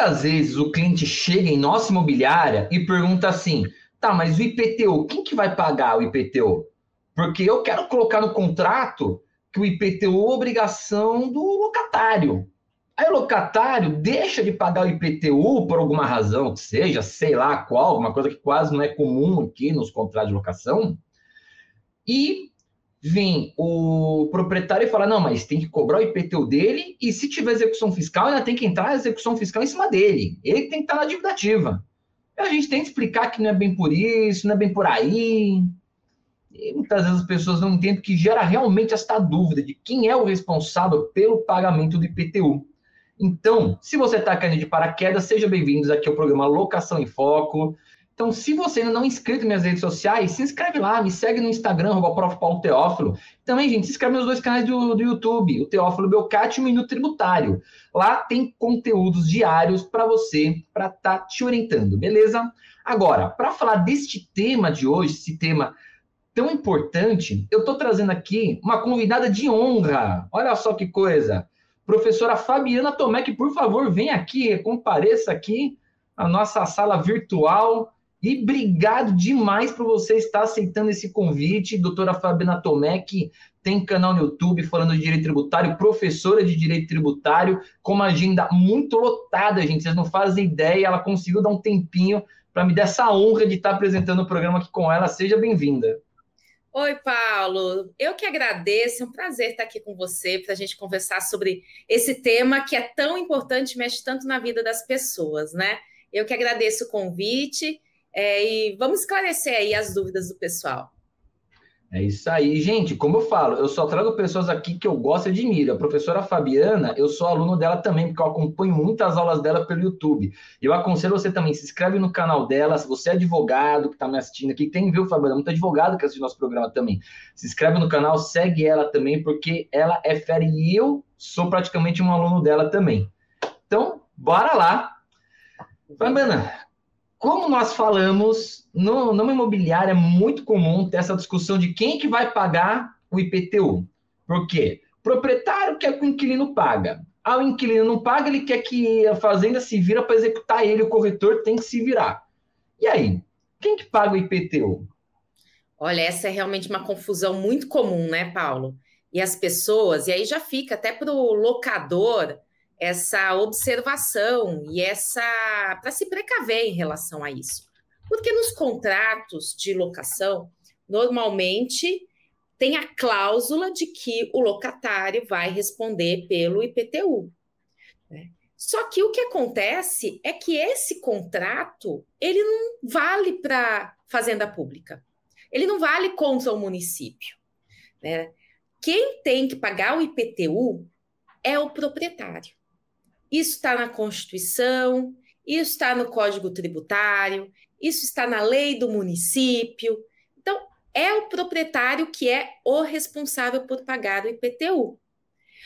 muitas vezes o cliente chega em nossa imobiliária e pergunta assim: tá, mas o IPTU, quem que vai pagar o IPTU? Porque eu quero colocar no contrato que o IPTU é obrigação do locatário. Aí o locatário deixa de pagar o IPTU por alguma razão que seja, sei lá qual, uma coisa que quase não é comum aqui nos contratos de locação, e vem o proprietário e fala: não, mas tem que cobrar o IPTU dele, e se tiver execução fiscal, ainda tem que entrar a execução fiscal em cima dele. Ele tem que estar na dívida ativa. E a gente tem que explicar que não é bem por isso, não é bem por aí. E muitas vezes as pessoas não entendem que gera realmente esta dúvida de quem é o responsável pelo pagamento do IPTU. Então, se você está caindo de paraquedas, seja bem-vindos aqui ao programa Locação em Foco. Então, se você ainda não é inscrito nas minhas redes sociais, se inscreve lá, me segue no Instagram, arroba Prof. Paulo Teófilo. Também, gente, se inscreve nos dois canais do, do YouTube, o Teófilo Belcati e o Minuto Tributário. Lá tem conteúdos diários para você, para estar tá te orientando, beleza? Agora, para falar deste tema de hoje, esse tema tão importante, eu estou trazendo aqui uma convidada de honra. Olha só que coisa. Professora Fabiana Tomé, que por favor venha aqui, compareça aqui à nossa sala virtual. E obrigado demais por você estar aceitando esse convite, doutora Fabiana Tomé, que tem canal no YouTube falando de direito tributário, professora de direito tributário, com uma agenda muito lotada, gente. Vocês não fazem ideia, ela conseguiu dar um tempinho para me dar essa honra de estar apresentando o programa aqui com ela. Seja bem-vinda. Oi, Paulo. Eu que agradeço, é um prazer estar aqui com você para a gente conversar sobre esse tema que é tão importante, mexe tanto na vida das pessoas, né? Eu que agradeço o convite é, e vamos esclarecer aí as dúvidas do pessoal. É isso aí, gente. Como eu falo, eu só trago pessoas aqui que eu gosto e admiro. A professora Fabiana, eu sou aluno dela também, porque eu acompanho muitas aulas dela pelo YouTube. Eu aconselho você também, se inscreve no canal dela. Se você é advogado que está me assistindo aqui, tem, viu, Fabiana? Muito advogado que assiste nosso programa também. Se inscreve no canal, segue ela também, porque ela é fera e eu sou praticamente um aluno dela também. Então, bora lá. Fabiana, como nós falamos, no, numa imobiliária é muito comum ter essa discussão de quem que vai pagar o IPTU. Por quê? O proprietário quer que o inquilino paga. Ah, o inquilino não paga, ele quer que a fazenda se vira para executar ele, o corretor tem que se virar. E aí, quem que paga o IPTU? Olha, essa é realmente uma confusão muito comum, né, Paulo? E as pessoas, e aí já fica até para o locador essa observação e essa para se precaver em relação a isso. Porque nos contratos de locação, normalmente tem a cláusula de que o locatário vai responder pelo IPTU. Né? Só que o que acontece é que esse contrato ele não vale para fazenda pública, ele não vale contra o município. Né? Quem tem que pagar o IPTU é o proprietário. Isso está na Constituição, isso está no Código Tributário, isso está na lei do município. Então, é o proprietário que é o responsável por pagar o IPTU.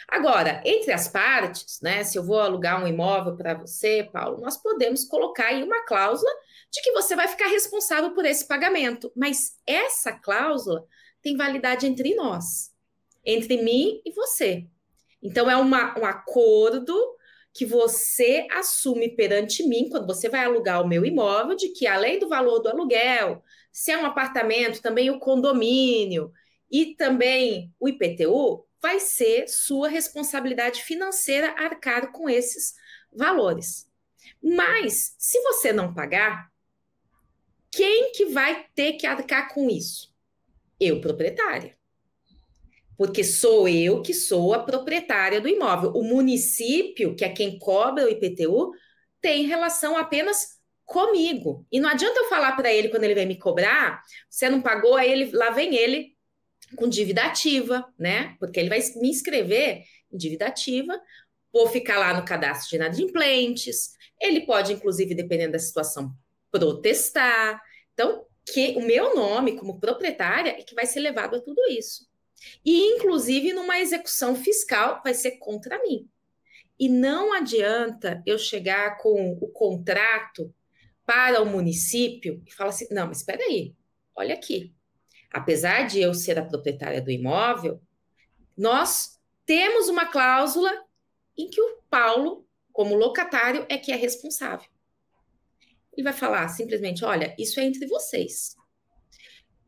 Agora, entre as partes, né, se eu vou alugar um imóvel para você, Paulo, nós podemos colocar aí uma cláusula de que você vai ficar responsável por esse pagamento. Mas essa cláusula tem validade entre nós, entre mim e você. Então, é uma, um acordo que você assume perante mim, quando você vai alugar o meu imóvel, de que além do valor do aluguel, se é um apartamento, também o condomínio e também o IPTU, vai ser sua responsabilidade financeira arcar com esses valores. Mas, se você não pagar, quem que vai ter que arcar com isso? Eu, proprietária porque sou eu que sou a proprietária do imóvel. O município, que é quem cobra o IPTU, tem relação apenas comigo. E não adianta eu falar para ele quando ele vem me cobrar, você não pagou, aí ele, lá vem ele com dívida ativa, né? Porque ele vai me inscrever em dívida ativa, vou ficar lá no cadastro de inadimplentes. Ele pode, inclusive, dependendo da situação, protestar. Então, que o meu nome como proprietária é que vai ser levado a tudo isso. E, inclusive, numa execução fiscal, vai ser contra mim. E não adianta eu chegar com o contrato para o município e falar assim: não, mas espera aí, olha aqui. Apesar de eu ser a proprietária do imóvel, nós temos uma cláusula em que o Paulo como locatário, é que é responsável. Ele vai falar simplesmente: olha, isso é entre vocês.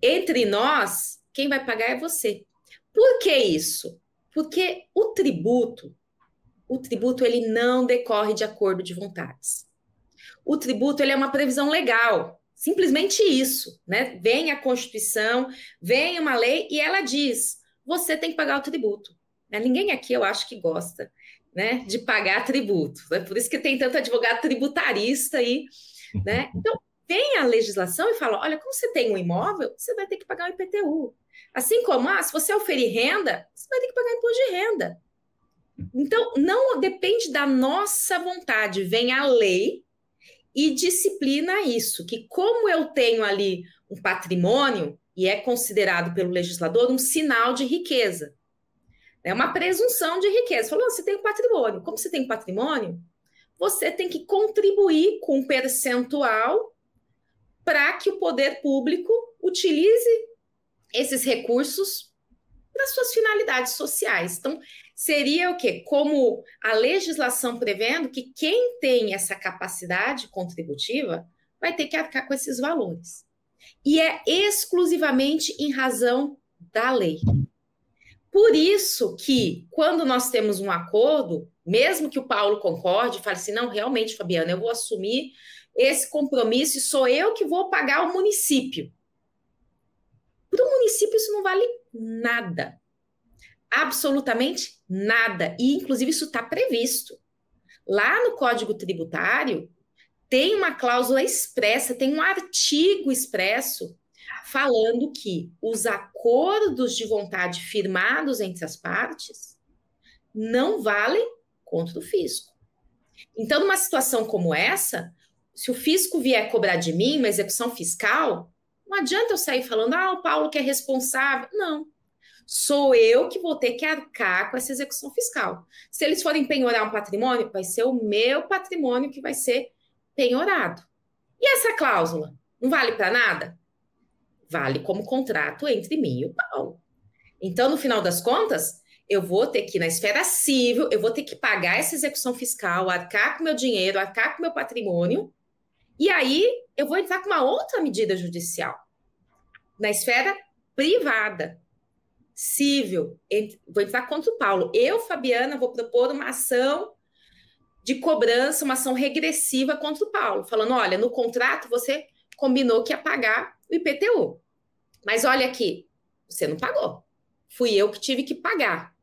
Entre nós, quem vai pagar é você. Por que isso? Porque o tributo, o tributo ele não decorre de acordo de vontades. O tributo ele é uma previsão legal, simplesmente isso, né? Vem a Constituição, vem uma lei e ela diz: você tem que pagar o tributo. Né? Ninguém aqui, eu acho que gosta, né, de pagar tributo. É por isso que tem tanto advogado tributarista aí, né? Então vem a legislação e fala: olha, como você tem um imóvel, você vai ter que pagar o IPTU. Assim como, ah, se você oferir renda, você vai ter que pagar imposto de renda. Então, não depende da nossa vontade, vem a lei e disciplina isso, que como eu tenho ali um patrimônio e é considerado pelo legislador um sinal de riqueza. É uma presunção de riqueza. Falou, você tem um patrimônio. Como você tem um patrimônio, você tem que contribuir com um percentual para que o poder público utilize esses recursos para suas finalidades sociais. Então, seria o quê? Como a legislação prevendo que quem tem essa capacidade contributiva vai ter que arcar com esses valores. E é exclusivamente em razão da lei. Por isso que, quando nós temos um acordo, mesmo que o Paulo concorde, fale assim, não, realmente, Fabiana, eu vou assumir esse compromisso e sou eu que vou pagar o município. Para o município isso não vale nada. Absolutamente nada. E, inclusive, isso está previsto. Lá no Código Tributário, tem uma cláusula expressa, tem um artigo expresso falando que os acordos de vontade firmados entre as partes não valem contra o fisco. Então, numa situação como essa, se o fisco vier cobrar de mim uma execução fiscal, não adianta eu sair falando, ah, o Paulo que é responsável. Não. Sou eu que vou ter que arcar com essa execução fiscal. Se eles forem penhorar um patrimônio, vai ser o meu patrimônio que vai ser penhorado. E essa cláusula? Não vale para nada? Vale como contrato entre mim e o Paulo. Então, no final das contas, eu vou ter que, na esfera civil, eu vou ter que pagar essa execução fiscal, arcar com meu dinheiro, arcar com meu patrimônio, e aí eu vou entrar com uma outra medida judicial. Na esfera privada, civil, vou entrar contra o Paulo. Eu, Fabiana, vou propor uma ação de cobrança, uma ação regressiva contra o Paulo, falando: olha, no contrato você combinou que ia pagar o IPTU. Mas olha aqui, você não pagou. Fui eu que tive que pagar.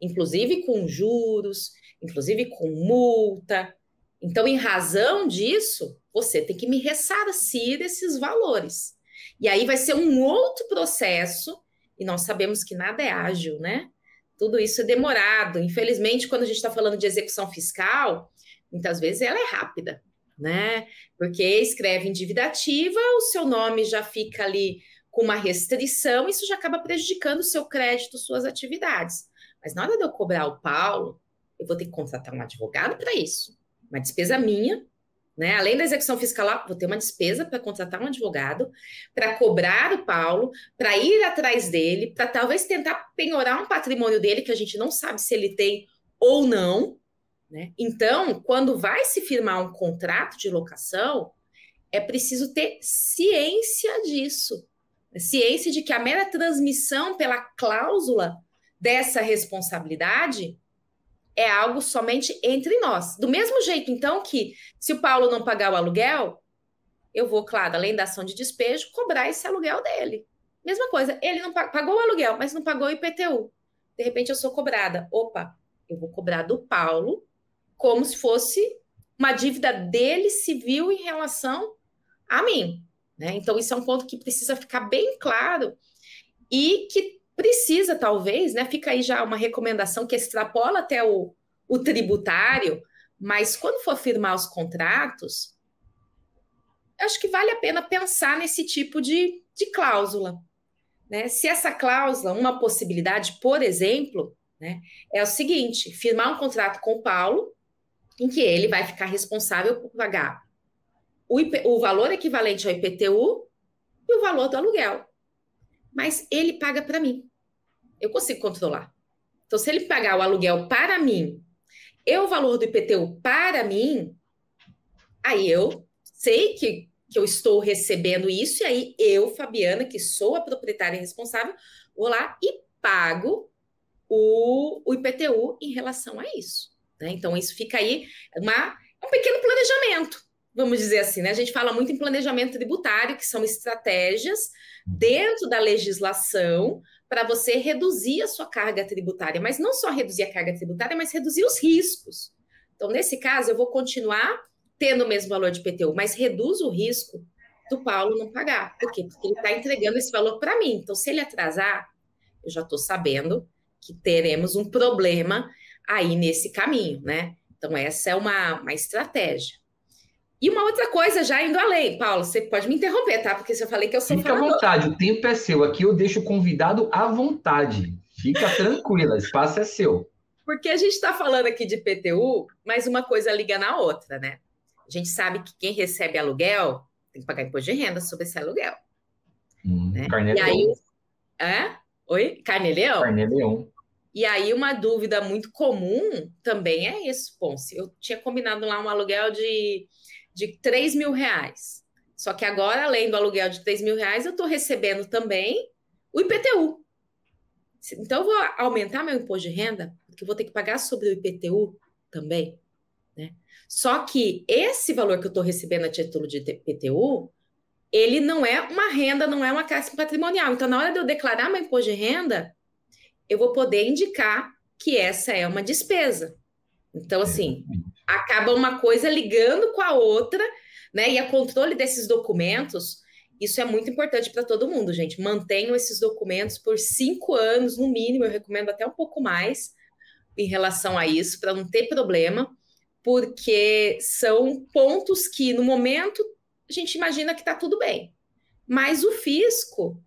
Inclusive com juros, inclusive com multa. Então, em razão disso, você tem que me ressarcir desses valores. E aí vai ser um outro processo, e nós sabemos que nada é ágil, né? Tudo isso é demorado. Infelizmente, quando a gente está falando de execução fiscal, muitas vezes ela é rápida, né? Porque escreve em dívida ativa, o seu nome já fica ali com uma restrição, isso já acaba prejudicando o seu crédito, suas atividades. Mas na hora de eu cobrar o Paulo, eu vou ter que contratar um advogado para isso. Uma despesa minha, né? Além da execução fiscal, vou ter uma despesa para contratar um advogado, para cobrar o Paulo, para ir atrás dele, para talvez tentar penhorar um patrimônio dele que a gente não sabe se ele tem ou não. Né? Então, quando vai se firmar um contrato de locação, é preciso ter ciência disso. Ciência de que a mera transmissão pela cláusula dessa responsabilidade é algo somente entre nós. Do mesmo jeito, então, que se o Paulo não pagar o aluguel, eu vou, claro, além da ação de despejo, cobrar esse aluguel dele. Mesma coisa, ele não pagou o aluguel, mas não pagou o IPTU. De repente eu sou cobrada. Opa, eu vou cobrar do Paulo como se fosse uma dívida dele civil em relação a mim. Né? Então, isso é um ponto que precisa ficar bem claro e que precisa, talvez, né? Fica aí já uma recomendação que extrapola até o, o tributário, mas quando for firmar os contratos, acho que vale a pena pensar nesse tipo de, de cláusula. Né? Se essa cláusula, uma possibilidade, por exemplo, né, é o seguinte: firmar um contrato com o Paulo, em que ele vai ficar responsável por pagar o, IP, o valor equivalente ao IPTU e o valor do aluguel mas ele paga para mim. Eu consigo controlar. Então, se ele pagar o aluguel para mim e o valor do IPTU para mim, aí eu sei que, que eu estou recebendo isso, e aí eu, Fabiana, que sou a proprietária responsável, vou lá e pago o, o IPTU em relação a isso. Né? Então, isso fica aí uma, um pequeno planejamento, vamos dizer assim. Né? A gente fala muito em planejamento tributário, que são estratégias dentro da legislação para você reduzir a sua carga tributária, mas não só reduzir a carga tributária, mas reduzir os riscos. Então, nesse caso, eu vou continuar tendo o mesmo valor de IPTU, mas reduz o risco do Paulo não pagar. Por quê? Porque ele está entregando esse valor para mim. Então, se ele atrasar, eu já estou sabendo que teremos um problema aí nesse caminho, né? Então, essa é uma, uma estratégia. E uma outra coisa, já indo além, Paulo, você pode me interromper, tá? Porque se eu falei que eu sou Fica à vontade, o tempo é seu. Aqui eu deixo o convidado à vontade. Fica tranquila, o espaço é seu. Porque a gente está falando aqui de PTU, mas uma coisa liga na outra, né? A gente sabe que quem recebe aluguel tem que pagar imposto de renda sobre esse aluguel. Hum, né? Carne e aí, é? Oi? Carne-leão? Carne-leão. E aí, uma dúvida muito comum também é isso, Ponce. Eu tinha combinado lá um aluguel de, de 3 mil reais. Só que agora, além do aluguel de 3 mil reais, eu estou recebendo também o IPTU. Então, eu vou aumentar meu imposto de renda, porque eu vou ter que pagar sobre o IPTU também. Né? Só que esse valor que eu estou recebendo a título de IPTU, ele não é uma renda, não é uma classe patrimonial. Então, na hora de eu declarar meu imposto de renda, eu vou poder indicar que essa é uma despesa. Então, assim, acaba uma coisa ligando com a outra, né? E a controle desses documentos, isso é muito importante para todo mundo, gente. Mantenham esses documentos por cinco anos, no mínimo, eu recomendo até um pouco mais em relação a isso, para não ter problema, porque são pontos que, no momento, a gente imagina que está tudo bem. Mas o fisco,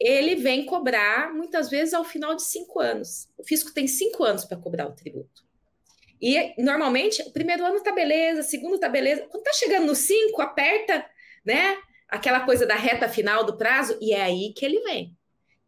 ele vem cobrar muitas vezes ao final de cinco anos. O fisco tem cinco anos para cobrar o tributo. E normalmente o primeiro ano tá beleza, o segundo tá beleza. Quando tá chegando no cinco, aperta, né? Aquela coisa da reta final do prazo, e é aí que ele vem.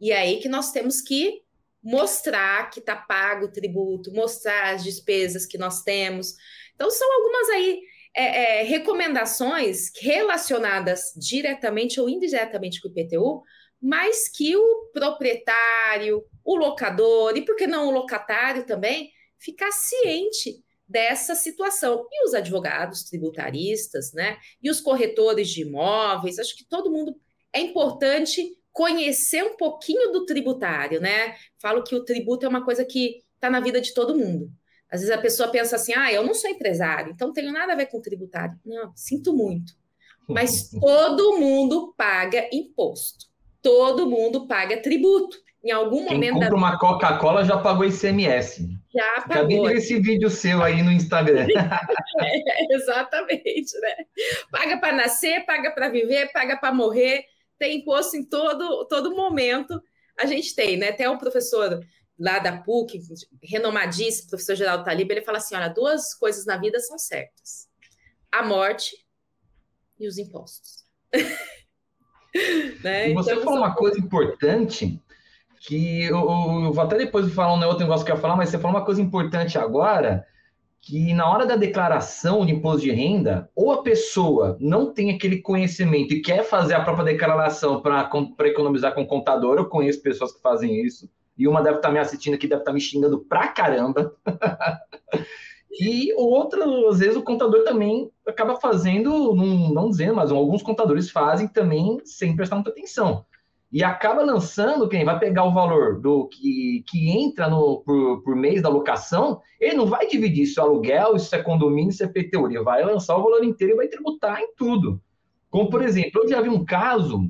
E é aí que nós temos que mostrar que tá pago o tributo, mostrar as despesas que nós temos. Então, são algumas aí é, é, recomendações relacionadas diretamente ou indiretamente com o IPTU, mas que o proprietário, o locador, e por que não o locatário também, ficar ciente dessa situação. E os advogados tributaristas, né? E os corretores de imóveis, acho que todo mundo é importante conhecer um pouquinho do tributário, né? Falo que o tributo é uma coisa que está na vida de todo mundo. Às vezes a pessoa pensa assim: ah, eu não sou empresário, então não tenho nada a ver com tributário. Não, sinto muito. Mas todo mundo paga imposto todo mundo paga tributo. Em algum Quem momento. Compra da... uma Coca-Cola já pagou ICMS. Já pagou. Acabei de ver esse vídeo seu aí no Instagram. é, exatamente, né? Paga para nascer, paga para viver, paga para morrer, tem imposto em todo, todo momento. A gente tem, né? Até o professor lá da PUC, renomadíssimo, professor Geraldo Talib, ele fala assim: olha, duas coisas na vida são certas: a morte e os impostos. né? E você então, falou uma coisa importante que eu, eu, vou até depois falar um outro negócio que eu ia falar, mas você falou uma coisa importante agora, que na hora da declaração de imposto de renda, ou a pessoa não tem aquele conhecimento e quer fazer a própria declaração para economizar com o contador, eu conheço pessoas que fazem isso, e uma deve estar me assistindo aqui, deve estar me xingando pra caramba. E outra, às vezes o contador também acaba fazendo, não, não dizendo, mas alguns contadores fazem também sem prestar muita atenção. E acaba lançando, quem vai pegar o valor do que, que entra no, por, por mês da locação, ele não vai dividir se é aluguel, se é condomínio, se é PTU, ele vai lançar o valor inteiro e vai tributar em tudo. Como, por exemplo, eu já vi um caso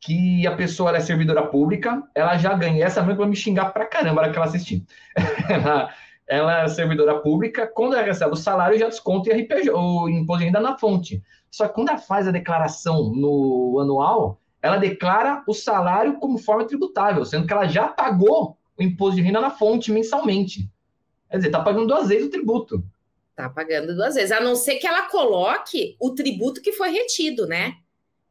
que a pessoa é servidora pública, ela já ganha, essa mesmo vai me xingar pra caramba na que ela assistir. ela, ela é servidora pública, quando ela recebe o salário, já desconta o, RPG, o imposto de renda na fonte. Só que quando ela faz a declaração no anual, ela declara o salário como forma tributável, sendo que ela já pagou o imposto de renda na fonte mensalmente. Quer dizer, está pagando duas vezes o tributo. Está pagando duas vezes, a não ser que ela coloque o tributo que foi retido, né?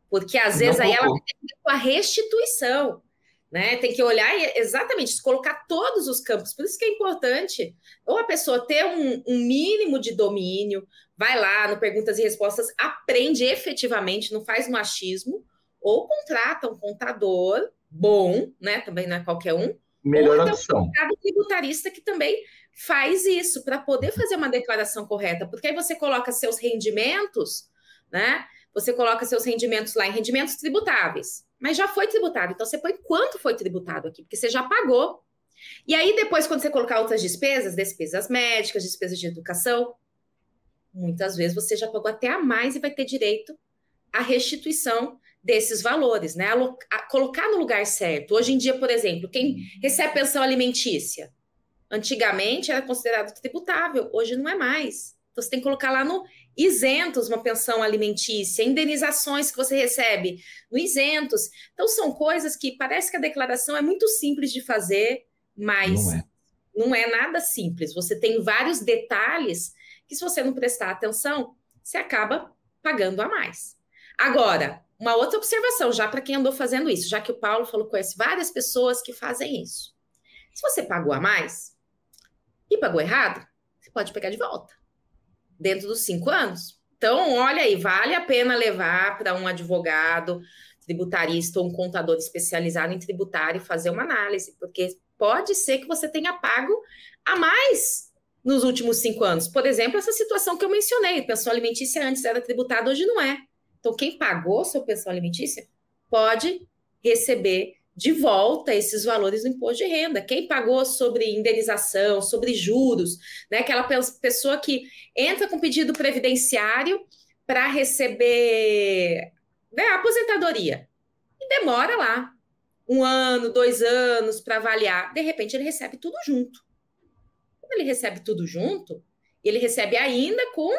Porque às vezes não aí colocou. ela tem a restituição. Né? Tem que olhar exatamente, colocar todos os campos. Por isso que é importante ou a pessoa ter um, um mínimo de domínio, vai lá no perguntas e respostas, aprende efetivamente, não faz machismo, ou contrata um contador bom, né? Também não é qualquer um. Melhor ou então opção. Um tributarista que também faz isso para poder fazer uma declaração correta, porque aí você coloca seus rendimentos, né? Você coloca seus rendimentos lá em rendimentos tributáveis, mas já foi tributado, então você põe quanto foi tributado aqui, porque você já pagou. E aí depois quando você colocar outras despesas, despesas médicas, despesas de educação, muitas vezes você já pagou até a mais e vai ter direito à restituição desses valores, né? A, colocar no lugar certo. Hoje em dia, por exemplo, quem recebe pensão alimentícia, antigamente era considerado tributável, hoje não é mais. Você tem que colocar lá no isentos uma pensão alimentícia, indenizações que você recebe no isentos. Então são coisas que parece que a declaração é muito simples de fazer, mas não é, não é nada simples. Você tem vários detalhes que se você não prestar atenção, você acaba pagando a mais. Agora, uma outra observação, já para quem andou fazendo isso, já que o Paulo falou que conhece várias pessoas que fazem isso. Se você pagou a mais e pagou errado, você pode pegar de volta, dentro dos cinco anos. Então, olha aí, vale a pena levar para um advogado tributarista ou um contador especializado em tributário e fazer uma análise, porque pode ser que você tenha pago a mais nos últimos cinco anos. Por exemplo, essa situação que eu mencionei, pensão alimentícia antes era tributada, hoje não é. Então, quem pagou sua pensão alimentícia pode receber de volta esses valores do imposto de renda. Quem pagou sobre indenização, sobre juros, né? Aquela pessoa que entra com pedido previdenciário para receber né, aposentadoria e demora lá um ano, dois anos para avaliar. De repente, ele recebe tudo junto. Quando ele recebe tudo junto, ele recebe ainda com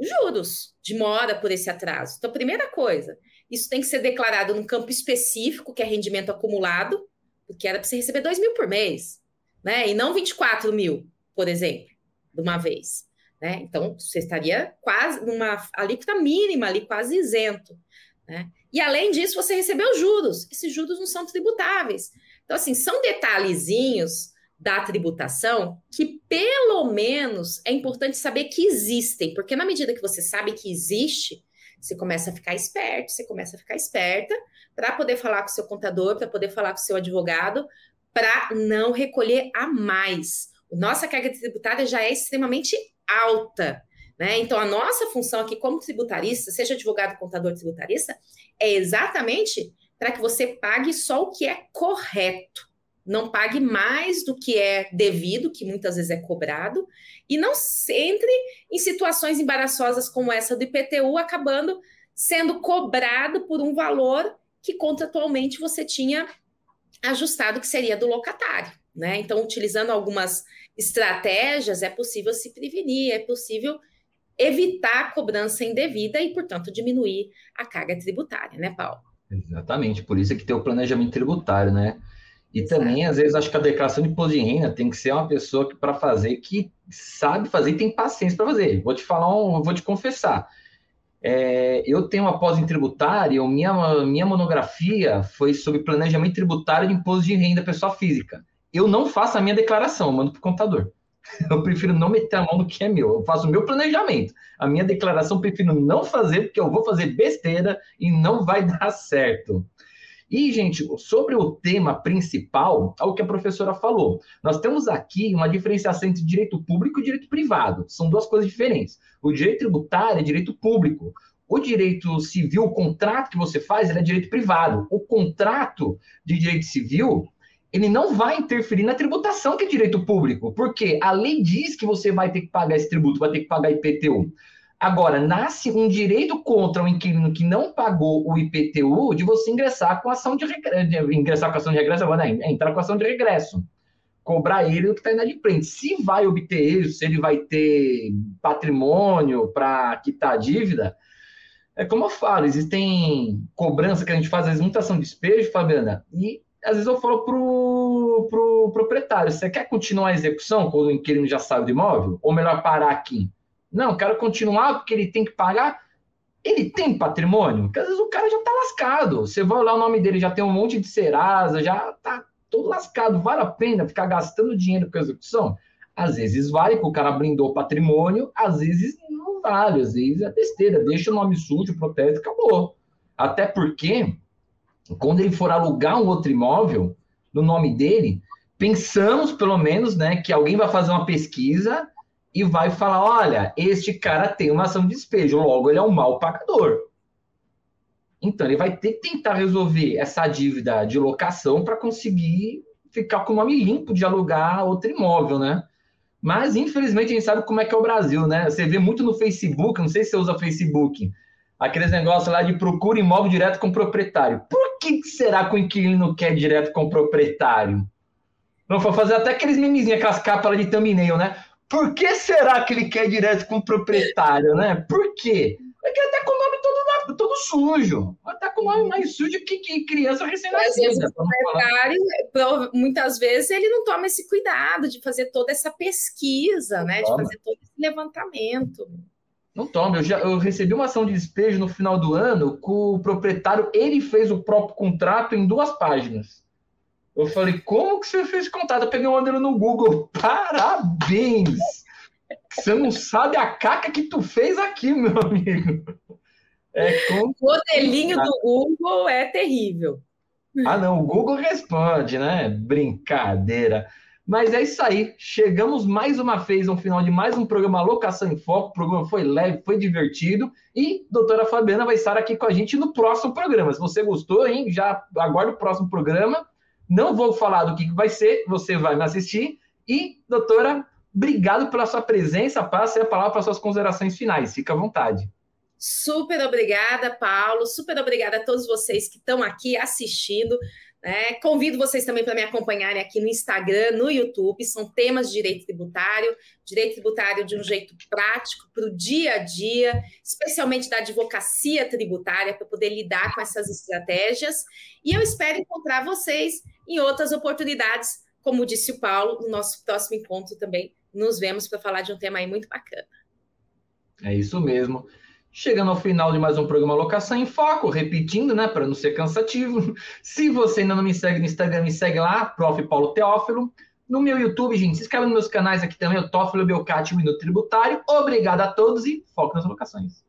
juros de mora por esse atraso. Então, primeira coisa, isso tem que ser declarado num campo específico, que é rendimento acumulado, porque era para você receber 2 mil por mês, né? E não 24 mil, por exemplo, de uma vez. Né? Então, você estaria quase numa alíquota mínima ali, quase isento. Né? E além disso, você recebeu juros. Esses juros não são tributáveis. Então, assim, são detalhezinhos da tributação que pelo menos é importante saber que existem, porque na medida que você sabe que existe, você começa a ficar esperto, você começa a ficar esperta para poder falar com seu contador, para poder falar com seu advogado, para não recolher a mais. Nossa carga tributária já é extremamente alta. Né? Então, a nossa função aqui como tributarista, seja advogado, contador, tributarista, é exatamente para que você pague só o que é correto não pague mais do que é devido, que muitas vezes é cobrado, e não entre em situações embaraçosas como essa do IPTU, acabando sendo cobrado por um valor que contratualmente você tinha ajustado, que seria do locatário. Né? Então, utilizando algumas estratégias, é possível se prevenir, é possível evitar a cobrança indevida e, portanto, diminuir a carga tributária, né, Paulo? Exatamente, por isso é que tem o planejamento tributário, né? E também, às vezes, acho que a declaração de imposto de renda tem que ser uma pessoa que, para fazer, que sabe fazer e tem paciência para fazer. Vou te falar, um, vou te confessar. É, eu tenho uma pós em tributário, minha, minha monografia foi sobre planejamento tributário de imposto de renda pessoa física. Eu não faço a minha declaração, mando para o contador. Eu prefiro não meter a mão no que é meu. Eu faço o meu planejamento. A minha declaração eu prefiro não fazer, porque eu vou fazer besteira e não vai dar certo. E, gente, sobre o tema principal, é o que a professora falou. Nós temos aqui uma diferenciação entre direito público e direito privado. São duas coisas diferentes. O direito tributário é direito público. O direito civil, o contrato que você faz, é direito privado. O contrato de direito civil, ele não vai interferir na tributação que é direito público, porque a lei diz que você vai ter que pagar esse tributo, vai ter que pagar IPTU. Agora, nasce um direito contra o inquilino que não pagou o IPTU de você ingressar com ação de regresso, ingressar com ação de regresso, né? entrar com ação de regresso. Cobrar ele do que está inadimplente. Se vai obter isso, se ele vai ter patrimônio para quitar a dívida, é como eu falo, existem cobranças que a gente faz, às vezes, muita ação de despejo, Fabiana, e às vezes eu falo pro, pro proprietário, você quer continuar a execução quando o inquilino já saiu do imóvel? Ou melhor parar aqui? Não, quero continuar porque ele tem que pagar. ele tem patrimônio? Porque às vezes o cara já tá lascado. Você vai olhar o nome dele, já tem um monte de Serasa, já tá todo lascado. Vale a pena ficar gastando dinheiro com execução? Às vezes vale, porque o cara blindou o patrimônio, às vezes não vale, às vezes é besteira. Deixa o nome sujo, protege, acabou. Até porque, quando ele for alugar um outro imóvel, no nome dele, pensamos, pelo menos, né, que alguém vai fazer uma pesquisa e vai falar: olha, este cara tem uma ação de despejo, logo ele é um mau pagador. Então ele vai ter que tentar resolver essa dívida de locação para conseguir ficar com o nome limpo de alugar outro imóvel, né? Mas infelizmente a gente sabe como é que é o Brasil, né? Você vê muito no Facebook, não sei se você usa Facebook, aqueles negócios lá de procura imóvel direto com o proprietário. Por que será que o inquilino quer direto com o proprietário? Não vou fazer até aqueles memezinhos, aquelas capas de thumbnail, né? Por que será que ele quer direto com o proprietário, né? Por quê? É que ele tá com o nome todo, todo sujo. Ele tá com o nome mais sujo que, que criança recém-nascida. O proprietário, muitas vezes, ele não toma esse cuidado de fazer toda essa pesquisa, não né? Toma. De fazer todo esse levantamento. Não toma. Eu, já, eu recebi uma ação de despejo no final do ano com o proprietário, ele fez o próprio contrato em duas páginas. Eu falei, como que você fez contato? Eu peguei o modelo no Google. Parabéns! Você não sabe a caca que tu fez aqui, meu amigo. É o modelinho do Google é terrível. Ah, não, o Google responde, né? Brincadeira. Mas é isso aí. Chegamos mais uma vez ao final de mais um programa Locação em Foco. O programa foi leve, foi divertido. E a doutora Fabiana vai estar aqui com a gente no próximo programa. Se você gostou, hein? Já aguarda o próximo programa. Não vou falar do que vai ser, você vai me assistir. E, doutora, obrigado pela sua presença. Passe a palavra para suas considerações finais. Fica à vontade. Super obrigada, Paulo. Super obrigada a todos vocês que estão aqui assistindo. Né? Convido vocês também para me acompanharem aqui no Instagram, no YouTube. São temas de direito tributário, direito tributário de um jeito prático, para o dia a dia, especialmente da advocacia tributária, para poder lidar com essas estratégias. E eu espero encontrar vocês em outras oportunidades, como disse o Paulo, no nosso próximo encontro também. Nos vemos para falar de um tema aí muito bacana. É isso mesmo. Chegando ao final de mais um programa Locação em Foco, repetindo, né, para não ser cansativo. Se você ainda não me segue no Instagram, me segue lá, Prof. Paulo Teófilo. No meu YouTube, gente, se inscreve nos meus canais aqui também, o Teófilo Belcati, Minuto Tributário. Obrigado a todos e foco nas locações.